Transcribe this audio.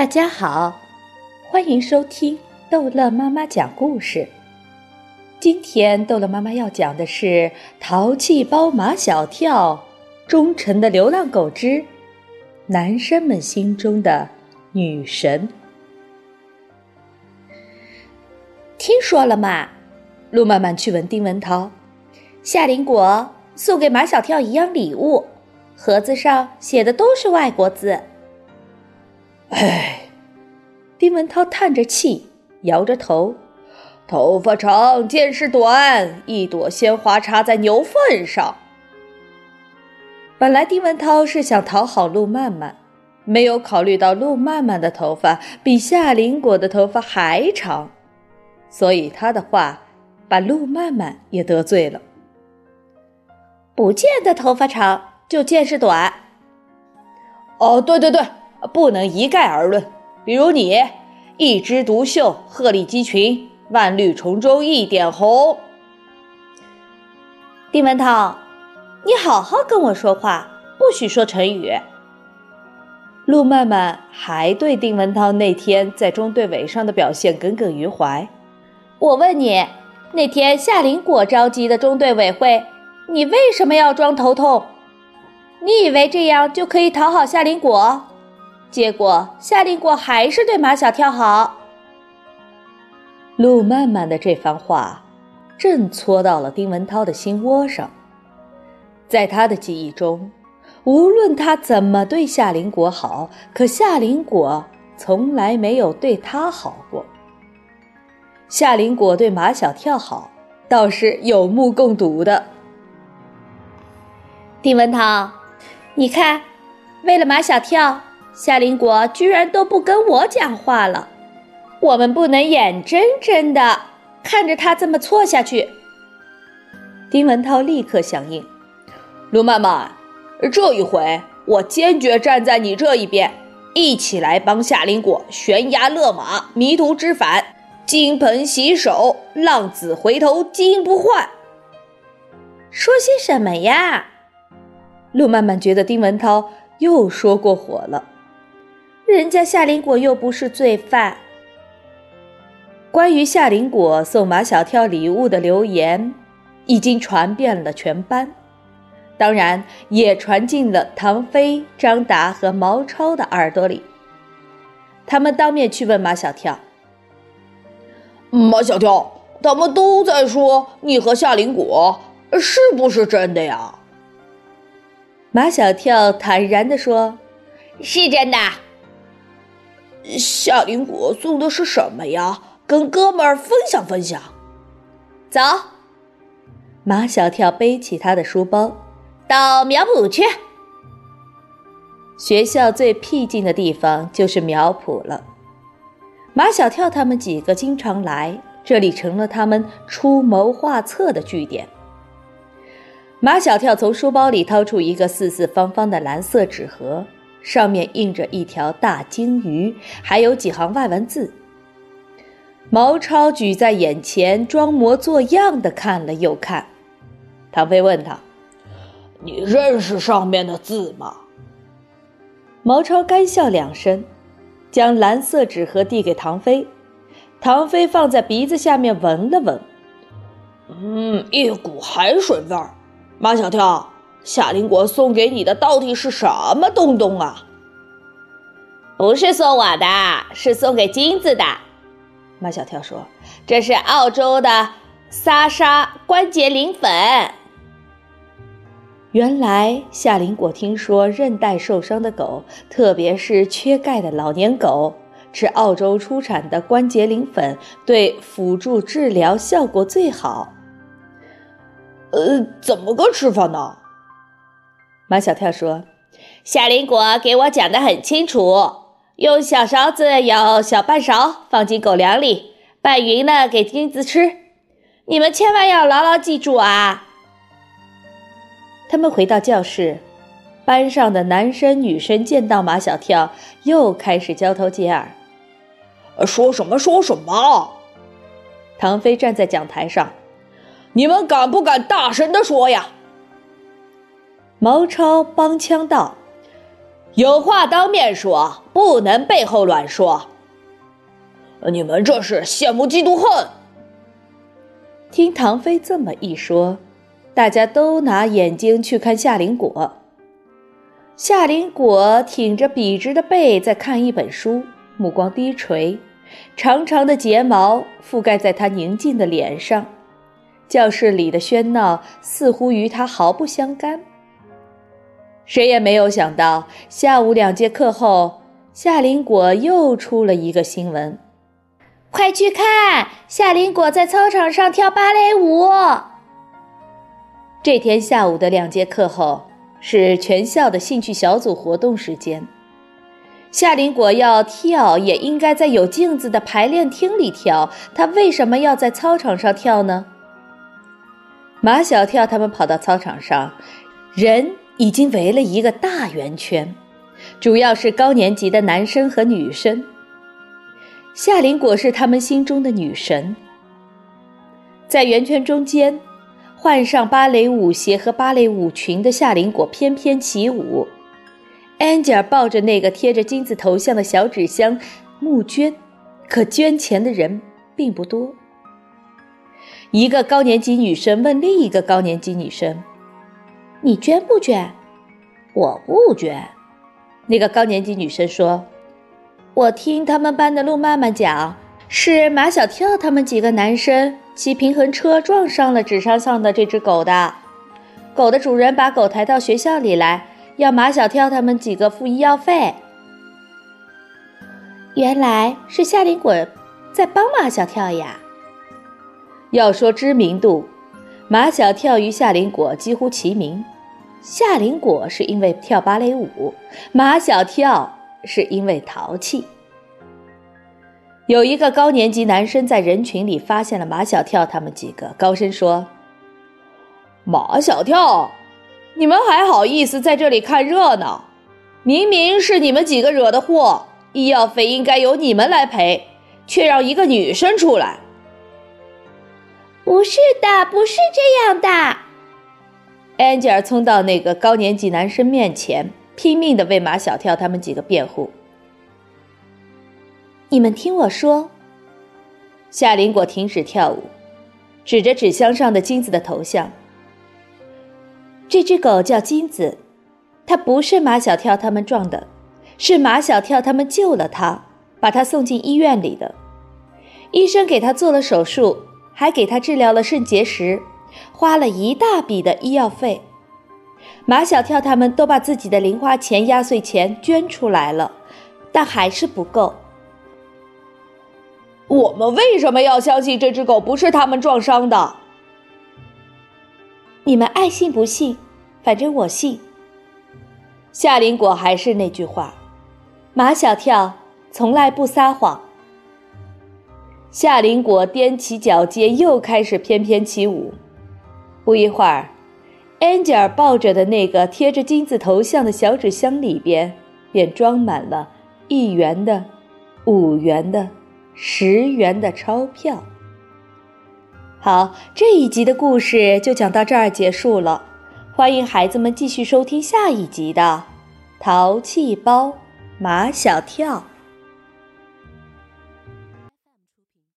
大家好，欢迎收听逗乐妈妈讲故事。今天逗乐妈妈要讲的是《淘气包马小跳》，忠诚的流浪狗之男生们心中的女神。听说了吗？路曼曼去问丁文涛，夏林果送给马小跳一样礼物，盒子上写的都是外国字。唉，丁文涛叹着气，摇着头。头发长，见识短，一朵鲜花插在牛粪上。本来丁文涛是想讨好陆曼曼，没有考虑到陆曼曼的头发比夏林果的头发还长，所以他的话把陆曼曼也得罪了。不见得头发长就见识短。哦，对对对。不能一概而论，比如你一枝独秀，鹤立鸡群，万绿丛中一点红。丁文涛，你好好跟我说话，不许说成语。陆曼曼还对丁文涛那天在中队委上的表现耿耿于怀。我问你，那天夏林果召集的中队委会，你为什么要装头痛？你以为这样就可以讨好夏林果？结果夏林果还是对马小跳好。陆曼曼的这番话，正戳到了丁文涛的心窝上。在他的记忆中，无论他怎么对夏林果好，可夏林果从来没有对他好过。夏林果对马小跳好，倒是有目共睹的。丁文涛，你看，为了马小跳。夏林果居然都不跟我讲话了，我们不能眼睁睁的看着他这么错下去。丁文涛立刻响应：“卢曼曼，这一回我坚决站在你这一边，一起来帮夏林果悬崖勒马、迷途知返、金盆洗手、浪子回头金不换。”说些什么呀？陆曼曼觉得丁文涛又说过火了。人家夏林果又不是罪犯。关于夏林果送马小跳礼物的流言，已经传遍了全班，当然也传进了唐飞、张达和毛超的耳朵里。他们当面去问马小跳：“马小跳，他们都在说你和夏林果，是不是真的呀？”马小跳坦然地说：“是真的。”夏林果送的是什么呀？跟哥们儿分享分享。走，马小跳背起他的书包，到苗圃去。学校最僻静的地方就是苗圃了。马小跳他们几个经常来这里，成了他们出谋划策的据点。马小跳从书包里掏出一个四四方方的蓝色纸盒。上面印着一条大鲸鱼，还有几行外文字。毛超举在眼前，装模作样的看了又看。唐飞问他：“你认识上面的字吗？”毛超干笑两声，将蓝色纸盒递给唐飞。唐飞放在鼻子下面闻了闻，嗯，一股海水味儿。马小跳。夏林果送给你的到底是什么东东啊？不是送我的，是送给金子的。马小跳说：“这是澳洲的萨沙关节磷粉。”原来夏林果听说韧带受伤的狗，特别是缺钙的老年狗，吃澳洲出产的关节磷粉对辅助治疗效果最好。呃，怎么个吃法呢？马小跳说：“夏林果给我讲的很清楚，用小勺子舀小半勺放进狗粮里，拌匀了给金子吃。你们千万要牢牢记住啊！”他们回到教室，班上的男生女生见到马小跳，又开始交头接耳：“说什么说什么？”唐飞站在讲台上：“你们敢不敢大声的说呀？”毛超帮腔道：“有话当面说，不能背后乱说。你们这是羡慕嫉妒恨。听唐飞这么一说，大家都拿眼睛去看夏林果。夏林果挺着笔直的背在看一本书，目光低垂，长长的睫毛覆盖在他宁静的脸上。教室里的喧闹似乎与他毫不相干。谁也没有想到，下午两节课后，夏林果又出了一个新闻。快去看，夏林果在操场上跳芭蕾舞。这天下午的两节课后是全校的兴趣小组活动时间。夏林果要跳，也应该在有镜子的排练厅里跳。他为什么要在操场上跳呢？马小跳他们跑到操场上，人已经围了一个大圆圈，主要是高年级的男生和女生。夏林果是他们心中的女神，在圆圈中间，换上芭蕾舞鞋和芭蕾舞裙的夏林果翩翩起舞。安吉尔抱着那个贴着金子头像的小纸箱募捐，可捐钱的人并不多。一个高年级女生问另一个高年级女生：“你捐不捐？”“我不捐。”那个高年级女生说。我听他们班的陆曼曼讲，是马小跳他们几个男生骑平衡车撞上了纸箱上的这只狗的。狗的主人把狗抬到学校里来，要马小跳他们几个付医药费。原来是夏林果在帮马小跳呀。要说知名度，马小跳与夏林果几乎齐名。夏林果是因为跳芭蕾舞，马小跳。是因为淘气。有一个高年级男生在人群里发现了马小跳他们几个，高声说：“马小跳，你们还好意思在这里看热闹？明明是你们几个惹的祸，医药费应该由你们来赔，却让一个女生出来。”“不是的，不是这样的。”安吉尔冲到那个高年级男生面前。拼命的为马小跳他们几个辩护。你们听我说，夏林果停止跳舞，指着纸箱上的金子的头像。这只狗叫金子，它不是马小跳他们撞的，是马小跳他们救了它，把它送进医院里的。医生给他做了手术，还给他治疗了肾结石，花了一大笔的医药费。马小跳他们都把自己的零花钱、压岁钱捐出来了，但还是不够。我们为什么要相信这只狗不是他们撞伤的？你们爱信不信，反正我信。夏林果还是那句话，马小跳从来不撒谎。夏林果踮起脚尖，又开始翩翩起舞。不一会儿。安吉尔抱着的那个贴着金字头像的小纸箱里边，便装满了一元的、五元的、十元的钞票。好，这一集的故事就讲到这儿结束了。欢迎孩子们继续收听下一集的《淘气包马小跳》。